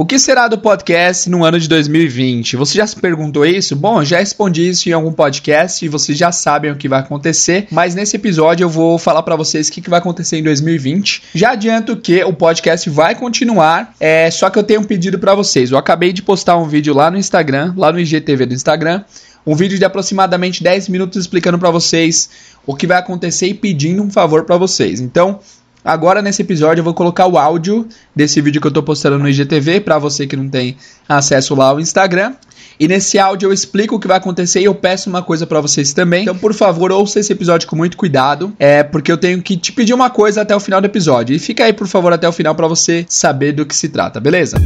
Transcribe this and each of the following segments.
O que será do podcast no ano de 2020? Você já se perguntou isso? Bom, já respondi isso em algum podcast e vocês já sabem o que vai acontecer, mas nesse episódio eu vou falar para vocês o que, vai acontecer em 2020. Já adianto que o podcast vai continuar, é só que eu tenho um pedido para vocês. Eu acabei de postar um vídeo lá no Instagram, lá no IGTV do Instagram, um vídeo de aproximadamente 10 minutos explicando para vocês o que vai acontecer e pedindo um favor para vocês. Então, Agora nesse episódio eu vou colocar o áudio desse vídeo que eu estou postando no IGTV para você que não tem acesso lá ao Instagram. E nesse áudio eu explico o que vai acontecer e eu peço uma coisa para vocês também. Então, por favor, ouça esse episódio com muito cuidado, é porque eu tenho que te pedir uma coisa até o final do episódio. E fica aí, por favor, até o final para você saber do que se trata, beleza?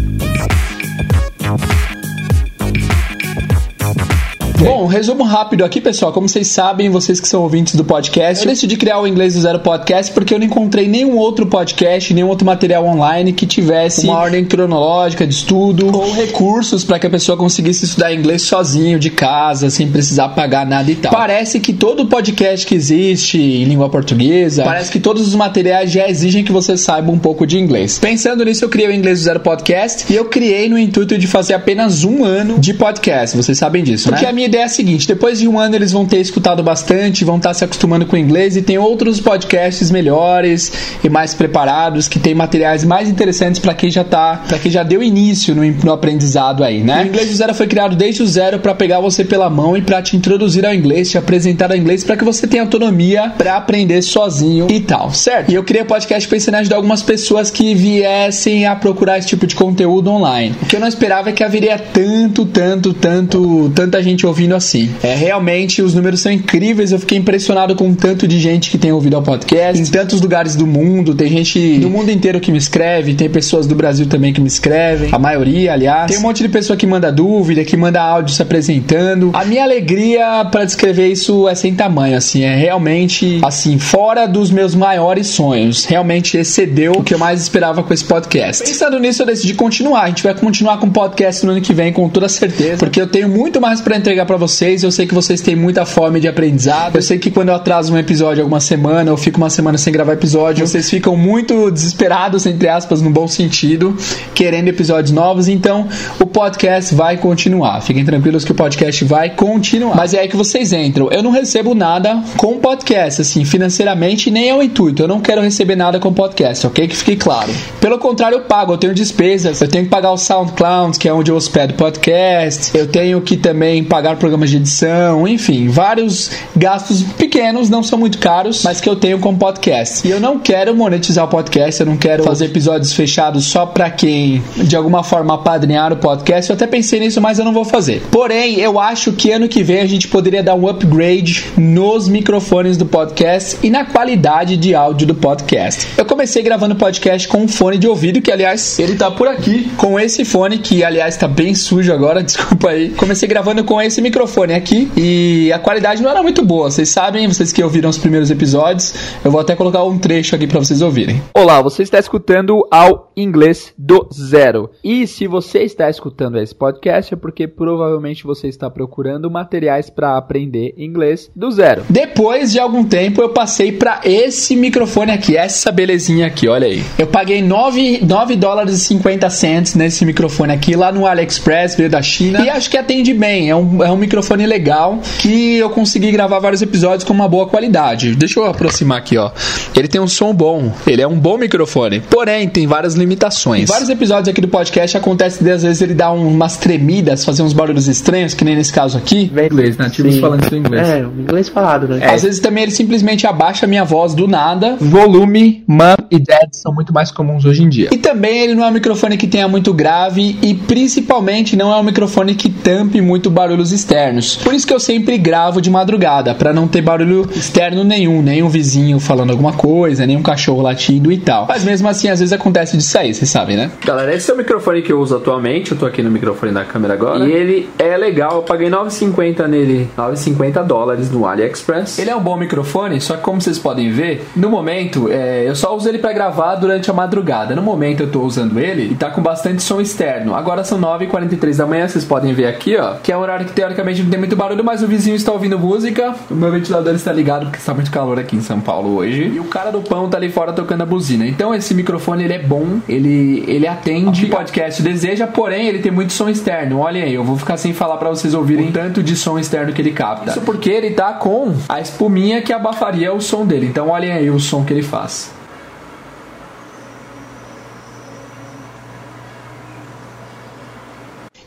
Bom, resumo rápido aqui, pessoal. Como vocês sabem, vocês que são ouvintes do podcast, eu decidi criar o Inglês do Zero Podcast porque eu não encontrei nenhum outro podcast, nenhum outro material online que tivesse uma ordem cronológica de estudo ou recursos para que a pessoa conseguisse estudar inglês sozinho, de casa, sem precisar pagar nada e tal. Parece que todo podcast que existe em língua portuguesa, parece que todos os materiais já exigem que você saiba um pouco de inglês. Pensando nisso, eu criei o Inglês do Zero Podcast e eu criei no intuito de fazer apenas um ano de podcast. Vocês sabem disso, porque né? Porque a minha ideia é a seguinte: depois de um ano eles vão ter escutado bastante, vão estar se acostumando com o inglês e tem outros podcasts melhores e mais preparados que tem materiais mais interessantes para quem já tá, para quem já deu início no, no aprendizado aí, né? O inglês do zero foi criado desde o zero para pegar você pela mão e para te introduzir ao inglês, te apresentar ao inglês para que você tenha autonomia para aprender sozinho e tal, certo? E eu criei o podcast pensando em ajudar algumas pessoas que viessem a procurar esse tipo de conteúdo online. O que eu não esperava é que haveria tanto, tanto, tanto, tanta gente ouvindo ouvindo assim. É realmente os números são incríveis. Eu fiquei impressionado com o tanto de gente que tem ouvido ao podcast em tantos lugares do mundo. Tem gente do mundo inteiro que me escreve, tem pessoas do Brasil também que me escrevem, a maioria, aliás. Tem um monte de pessoa que manda dúvida, que manda áudio se apresentando. A minha alegria para descrever isso é sem tamanho, assim, é realmente assim, fora dos meus maiores sonhos. Realmente excedeu o que eu mais esperava com esse podcast. Pensando nisso, eu decidi continuar. A gente vai continuar com o podcast no ano que vem com toda certeza, porque eu tenho muito mais para entregar para vocês. Eu sei que vocês têm muita fome de aprendizado. Eu sei que quando eu atraso um episódio alguma semana, eu fico uma semana sem gravar episódio, vocês ficam muito desesperados, entre aspas, no bom sentido, querendo episódios novos. Então, o podcast vai continuar. Fiquem tranquilos que o podcast vai continuar. Mas é aí que vocês entram. Eu não recebo nada com podcast, assim, financeiramente, nem é o intuito. Eu não quero receber nada com podcast, ok? Que fique claro. Pelo contrário, eu pago. Eu tenho despesas. Eu tenho que pagar o SoundCloud, que é onde eu hospedo podcast. Eu tenho que também pagar programas de edição, enfim, vários gastos pequenos, não são muito caros, mas que eu tenho com podcast. E eu não quero monetizar o podcast, eu não quero fazer episódios fechados só para quem de alguma forma apadrinhar o podcast. Eu até pensei nisso, mas eu não vou fazer. Porém, eu acho que ano que vem a gente poderia dar um upgrade nos microfones do podcast e na qualidade de áudio do podcast. Eu comecei gravando podcast com um fone de ouvido, que aliás, ele tá por aqui, com esse fone, que aliás tá bem sujo agora, desculpa aí. Comecei gravando com esse microfone aqui e a qualidade não era muito boa. Vocês sabem, vocês que ouviram os primeiros episódios, eu vou até colocar um trecho aqui para vocês ouvirem. Olá, você está escutando ao inglês do zero. E se você está escutando esse podcast é porque provavelmente você está procurando materiais para aprender inglês do zero. Depois de algum tempo eu passei para esse microfone aqui, essa belezinha aqui, olha aí. Eu paguei 9, 9 dólares e 50 cents nesse microfone aqui lá no AliExpress, veio da China e acho que atende bem. É um, é um microfone legal que eu consegui gravar vários episódios com uma boa qualidade. Deixa eu aproximar aqui, ó. Ele tem um som bom, ele é um bom microfone, porém tem várias limitações. Em vários episódios aqui do podcast acontece de às vezes ele dá umas tremidas, fazer uns barulhos estranhos, que nem nesse caso aqui. Vem inglês, nativos Sim. falando seu inglês. É, inglês falado, né? É. Às vezes também ele simplesmente abaixa a minha voz do nada. Volume, mum e dad são muito mais comuns hoje em dia. E também ele não é um microfone que tenha muito grave e principalmente não é um microfone que tampe muito barulhos externos externos. Por isso que eu sempre gravo de madrugada, para não ter barulho externo nenhum, nem um vizinho falando alguma coisa, nem um cachorro latindo e tal. Mas mesmo assim, às vezes acontece disso aí, vocês sabem, né? Galera, esse é o microfone que eu uso atualmente. Eu tô aqui no microfone da câmera agora. E ele é legal, eu paguei 9,50 nele, 9,50 dólares no AliExpress. Ele é um bom microfone, só que como vocês podem ver, no momento, é, eu só uso ele para gravar durante a madrugada. No momento eu tô usando ele e tá com bastante som externo. Agora são 9h43 da manhã, vocês podem ver aqui, ó, que é o horário que tem teoricamente não tem muito barulho, mas o vizinho está ouvindo música. O meu ventilador está ligado porque está muito calor aqui em São Paulo hoje. E o cara do pão tá ali fora tocando a buzina. Então esse microfone ele é bom, ele, ele atende o podcast deseja, porém ele tem muito som externo. Olhem aí, eu vou ficar sem falar para vocês ouvirem o tanto de som externo que ele capta. Isso porque ele tá com a espuminha que abafaria o som dele. Então olhem aí o som que ele faz.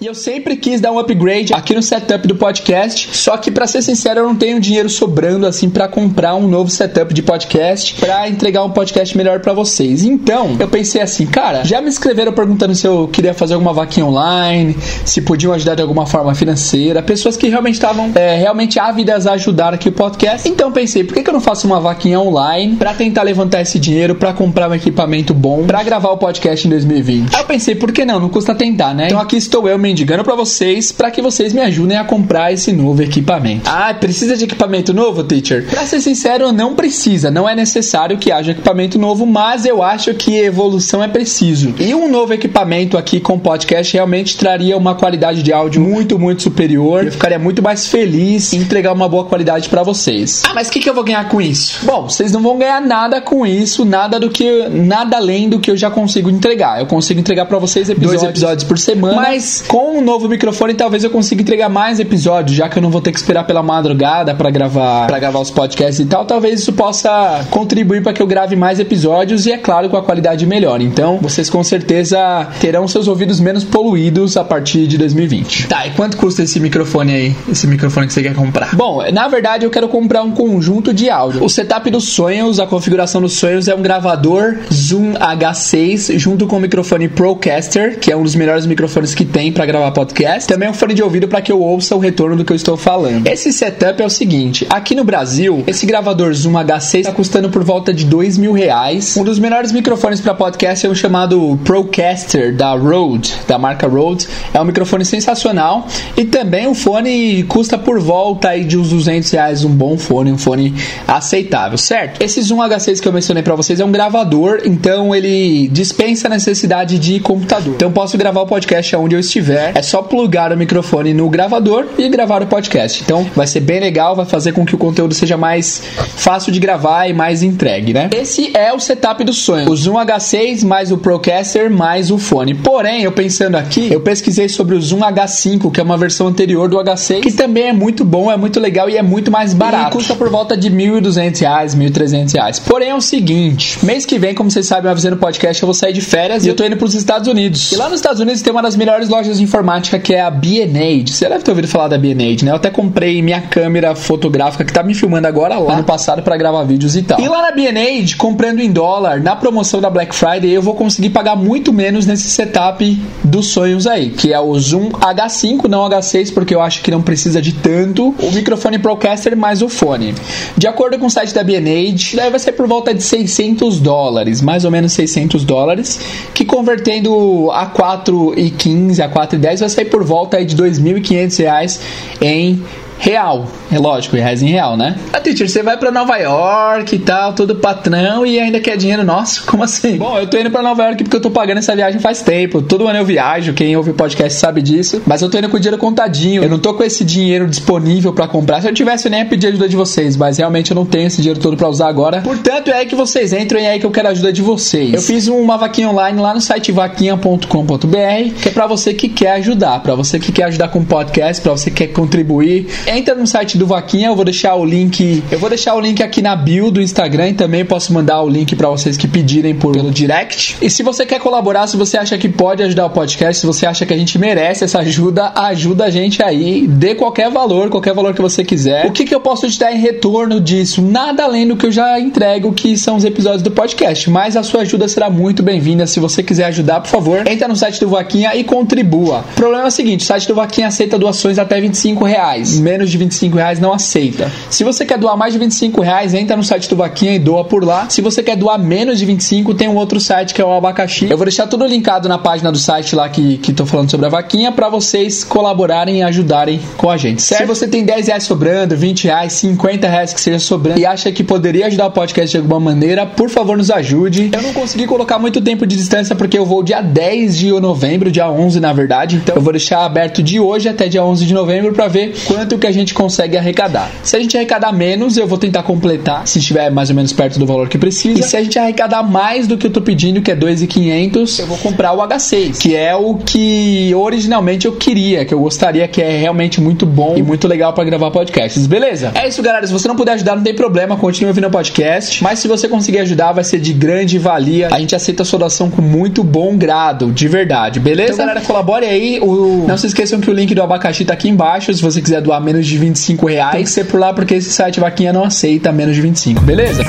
E eu sempre quis dar um upgrade aqui no setup do podcast, só que para ser sincero, eu não tenho dinheiro sobrando assim para comprar um novo setup de podcast para entregar um podcast melhor para vocês. Então, eu pensei assim, cara, já me escreveram perguntando se eu queria fazer alguma vaquinha online, se podiam ajudar de alguma forma financeira, pessoas que realmente estavam é, realmente ávidas a ajudar aqui o podcast. Então, pensei, por que, que eu não faço uma vaquinha online para tentar levantar esse dinheiro para comprar um equipamento bom para gravar o podcast em 2020? Aí eu pensei, por que não? Não custa tentar, né? Então aqui estou eu, mendigando para vocês para que vocês me ajudem a comprar esse novo equipamento. Ah, precisa de equipamento novo, teacher? Para ser sincero, não precisa, não é necessário que haja equipamento novo, mas eu acho que evolução é preciso. E um novo equipamento aqui com podcast realmente traria uma qualidade de áudio muito, muito superior. Eu ficaria muito mais feliz em entregar uma boa qualidade para vocês. Ah, mas o que, que eu vou ganhar com isso? Bom, vocês não vão ganhar nada com isso, nada do que nada além do que eu já consigo entregar. Eu consigo entregar para vocês episódios, dois episódios por semana, mas com um novo microfone talvez eu consiga entregar mais episódios, já que eu não vou ter que esperar pela madrugada para gravar, para gravar os podcasts e tal. Talvez isso possa contribuir para que eu grave mais episódios e é claro com a qualidade melhor. Então, vocês com certeza terão seus ouvidos menos poluídos a partir de 2020. Tá, e quanto custa esse microfone aí? Esse microfone que você quer comprar? Bom, na verdade eu quero comprar um conjunto de áudio. O setup dos sonhos, a configuração dos sonhos é um gravador Zoom H6 junto com o microfone Procaster, que é um dos melhores microfones que tem para gravar podcast. Também um fone de ouvido para que eu ouça o retorno do que eu estou falando. Esse setup é o seguinte: aqui no Brasil, esse gravador Zoom H6 está custando por volta de dois mil reais. Um dos melhores microfones para podcast é o chamado Procaster da Rode, da marca Rode. É um microfone sensacional e também o fone custa por volta aí de uns 200 reais um bom fone, um fone aceitável, certo? Esse Zoom H6 que eu mencionei para vocês é um gravador, então ele dispensa a necessidade de computador. Então posso gravar o podcast onde eu estiver. É só plugar o microfone no gravador e gravar o podcast. Então vai ser bem legal, vai fazer com que o conteúdo seja mais fácil de gravar e mais entregue, né? Esse é o setup do sonho. O Zoom H6 mais o Procaster mais o fone. Porém, eu pensando aqui, eu pesquisei sobre o Zoom H5, que é uma versão anterior do H6, que também é muito bom, é muito legal e é muito mais barato. E custa por volta de R$ 1.200, R$ 1.300. Porém, é o seguinte, mês que vem, como vocês sabem, eu avisei no podcast, eu vou sair de férias e eu tô indo pros Estados Unidos. E lá nos Estados Unidos tem uma das melhores lojas de informática que é a B&Aid. Você deve ter ouvido falar da B&Aid, né? Eu até comprei minha câmera fotográfica que tá me filmando agora lá no passado para gravar vídeos e tal. E lá na B&Aid, comprando em dólar, na promoção da Black Friday, eu vou conseguir pagar muito menos nesse setup dos sonhos aí, que é o Zoom H5, não H6, porque eu acho que não precisa de tanto, o microfone Procaster mais o fone. De acordo com o site da B&Aid, vai ser por volta de 600 dólares, mais ou menos 600 dólares, que convertendo a 4,15 a 4,10 vai sair por volta aí de 2.500 reais em real. É lógico, reais em real, né? Ah, teacher, você vai para Nova York e tal, todo patrão e ainda quer dinheiro nosso? Como assim? Bom, eu tô indo para Nova York porque eu tô pagando essa viagem faz tempo. Todo ano eu viajo, quem ouve o podcast sabe disso. Mas eu tô indo com o dinheiro contadinho. Eu não tô com esse dinheiro disponível para comprar. Se eu tivesse, eu nem ia pedir ajuda de vocês. Mas realmente eu não tenho esse dinheiro todo para usar agora. Portanto, é aí que vocês entram e é aí que eu quero a ajuda de vocês. Eu fiz uma vaquinha online lá no site vaquinha.com.br, que é para você que quer ajudar, para você que quer ajudar com o podcast, para você que quer contribuir. Entra no site do Vaquinha, eu vou deixar o link, eu vou deixar o link aqui na bio do Instagram e também posso mandar o link para vocês que pedirem por, pelo direct. E se você quer colaborar, se você acha que pode ajudar o podcast, se você acha que a gente merece essa ajuda, ajuda a gente aí, dê qualquer valor, qualquer valor que você quiser. O que, que eu posso te dar em retorno disso? Nada além do que eu já entrego, que são os episódios do podcast, mas a sua ajuda será muito bem-vinda. Se você quiser ajudar, por favor, entra no site do Vaquinha e contribua. O problema é o seguinte, o site do Vaquinha aceita doações até 25 reais menos de 25 reais não aceita. Se você quer doar mais de 25 reais, entra no site do Vaquinha e doa por lá. Se você quer doar menos de 25, tem um outro site que é o Abacaxi. Eu vou deixar tudo linkado na página do site lá que, que tô falando sobre a vaquinha para vocês colaborarem e ajudarem com a gente, certo? Se você tem 10 reais sobrando, 20 reais, 50 reais que seja sobrando e acha que poderia ajudar o podcast de alguma maneira, por favor nos ajude. Eu não consegui colocar muito tempo de distância porque eu vou dia 10 de novembro, dia 11 na verdade, então eu vou deixar aberto de hoje até dia 11 de novembro para ver quanto que a gente consegue arrecadar. Se a gente arrecadar menos, eu vou tentar completar, se estiver mais ou menos perto do valor que precisa. E se a gente arrecadar mais do que eu tô pedindo, que é 2.500, eu vou comprar o H6, que é o que originalmente eu queria, que eu gostaria, que é realmente muito bom e muito legal para gravar podcasts, beleza? É isso, galera. Se você não puder ajudar, não tem problema, continue ouvindo o podcast. Mas se você conseguir ajudar, vai ser de grande valia. A gente aceita a sua doação com muito bom grado, de verdade, beleza? Então, galera, colabore aí. O... Não se esqueçam que o link do abacaxi tá aqui embaixo. Se você quiser doar menos de 25 reais, tem que ser por lá, porque esse site Vaquinha não aceita menos de 25, beleza?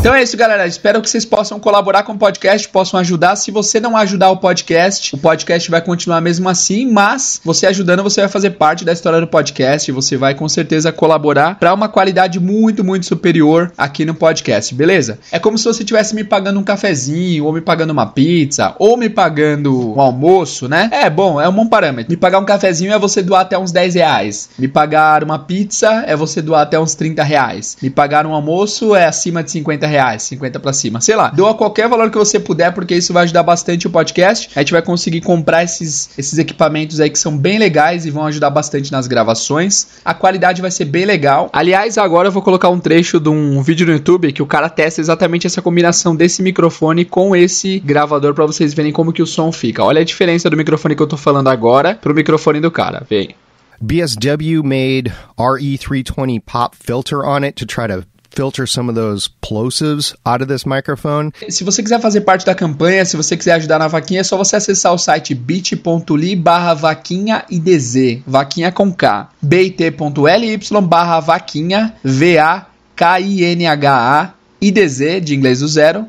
Então é isso, galera. Espero que vocês possam colaborar com o podcast, possam ajudar. Se você não ajudar o podcast, o podcast vai continuar mesmo assim, mas você ajudando, você vai fazer parte da história do podcast. Você vai com certeza colaborar para uma qualidade muito, muito superior aqui no podcast, beleza? É como se você estivesse me pagando um cafezinho, ou me pagando uma pizza, ou me pagando um almoço, né? É bom, é um bom parâmetro. Me pagar um cafezinho é você doar até uns 10 reais. Me pagar uma pizza é você doar até uns 30 reais. Me pagar um almoço é acima de 50 reais, 50 para cima. Sei lá, doa qualquer valor que você puder, porque isso vai ajudar bastante o podcast. A gente vai conseguir comprar esses, esses equipamentos aí que são bem legais e vão ajudar bastante nas gravações. A qualidade vai ser bem legal. Aliás, agora eu vou colocar um trecho de um vídeo no YouTube que o cara testa exatamente essa combinação desse microfone com esse gravador para vocês verem como que o som fica. Olha a diferença do microfone que eu tô falando agora pro microfone do cara. Vem. BSW made RE320 pop filter on it to try to filter some of those plosives out of this microphone. Se você quiser fazer parte da campanha, se você quiser ajudar na vaquinha, é só você acessar o site bit.ly barra vaquinha IDZ, vaquinha com K, bit.ly barra vaquinha, V-A-K-I-N-H-A, IDZ, de inglês do zero,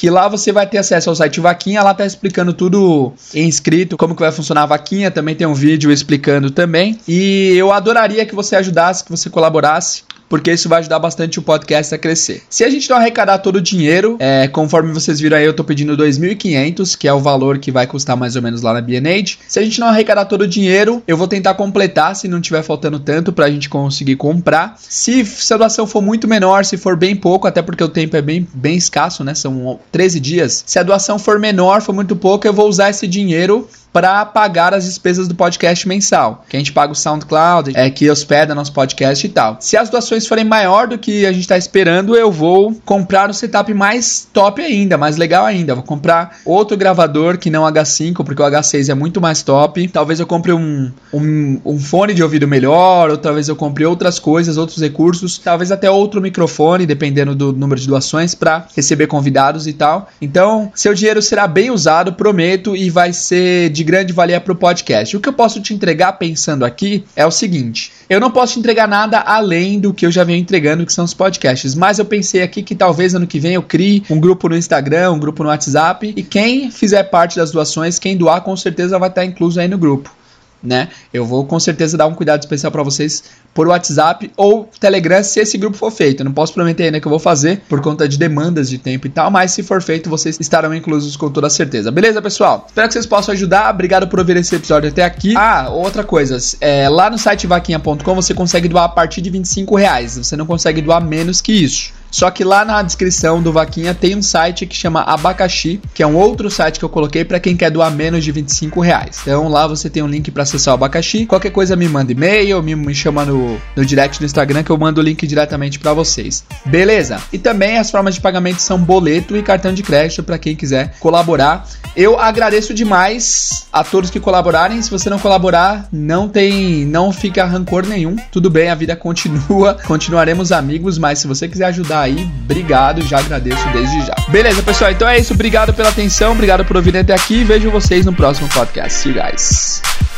que lá você vai ter acesso ao site Vaquinha, lá tá explicando tudo em escrito, como que vai funcionar a Vaquinha, também tem um vídeo explicando também. E eu adoraria que você ajudasse, que você colaborasse porque isso vai ajudar bastante o podcast a crescer. Se a gente não arrecadar todo o dinheiro, é, conforme vocês viram aí, eu tô pedindo 2.500, que é o valor que vai custar mais ou menos lá na B&H. Se a gente não arrecadar todo o dinheiro, eu vou tentar completar, se não tiver faltando tanto, pra gente conseguir comprar. Se, se a doação for muito menor, se for bem pouco, até porque o tempo é bem, bem escasso, né? São 13 dias. Se a doação for menor, for muito pouco, eu vou usar esse dinheiro para pagar as despesas do podcast mensal. Que a gente paga o SoundCloud, é que hospeda nosso podcast e tal. Se as doações forem maior do que a gente está esperando, eu vou comprar um setup mais top ainda, mais legal ainda. Vou comprar outro gravador que não H5, porque o H6 é muito mais top. Talvez eu compre um, um, um fone de ouvido melhor, ou talvez eu compre outras coisas, outros recursos, talvez até outro microfone, dependendo do número de doações, para receber convidados e tal. Então, seu dinheiro será bem usado, prometo, e vai ser de grande valia para o podcast. O que eu posso te entregar pensando aqui é o seguinte: eu não posso te entregar nada além do que eu já venho entregando, que são os podcasts. Mas eu pensei aqui que talvez ano que vem eu crie um grupo no Instagram, um grupo no WhatsApp, e quem fizer parte das doações, quem doar, com certeza vai estar incluso aí no grupo né? Eu vou com certeza dar um cuidado especial para vocês por WhatsApp ou Telegram se esse grupo for feito. Eu não posso prometer ainda que eu vou fazer por conta de demandas de tempo e tal, mas se for feito, vocês estarão inclusos com toda certeza. Beleza, pessoal? Espero que vocês possam ajudar. Obrigado por ouvir esse episódio até aqui. Ah, outra coisa, é, lá no site vaquinha.com você consegue doar a partir de 25 reais. Você não consegue doar menos que isso. Só que lá na descrição do Vaquinha tem um site que chama Abacaxi, que é um outro site que eu coloquei para quem quer doar menos de 25 reais. Então lá você tem um link para acessar o Abacaxi. Qualquer coisa me manda e-mail, me, me chama no, no direct do Instagram que eu mando o link diretamente para vocês. Beleza? E também as formas de pagamento são boleto e cartão de crédito para quem quiser colaborar. Eu agradeço demais a todos que colaborarem. Se você não colaborar, não tem, não fica rancor nenhum. Tudo bem, a vida continua, continuaremos amigos, mas se você quiser ajudar aí, obrigado, já agradeço desde já. Beleza, pessoal, então é isso. Obrigado pela atenção, obrigado por ouvir até aqui. Vejo vocês no próximo podcast. See you guys.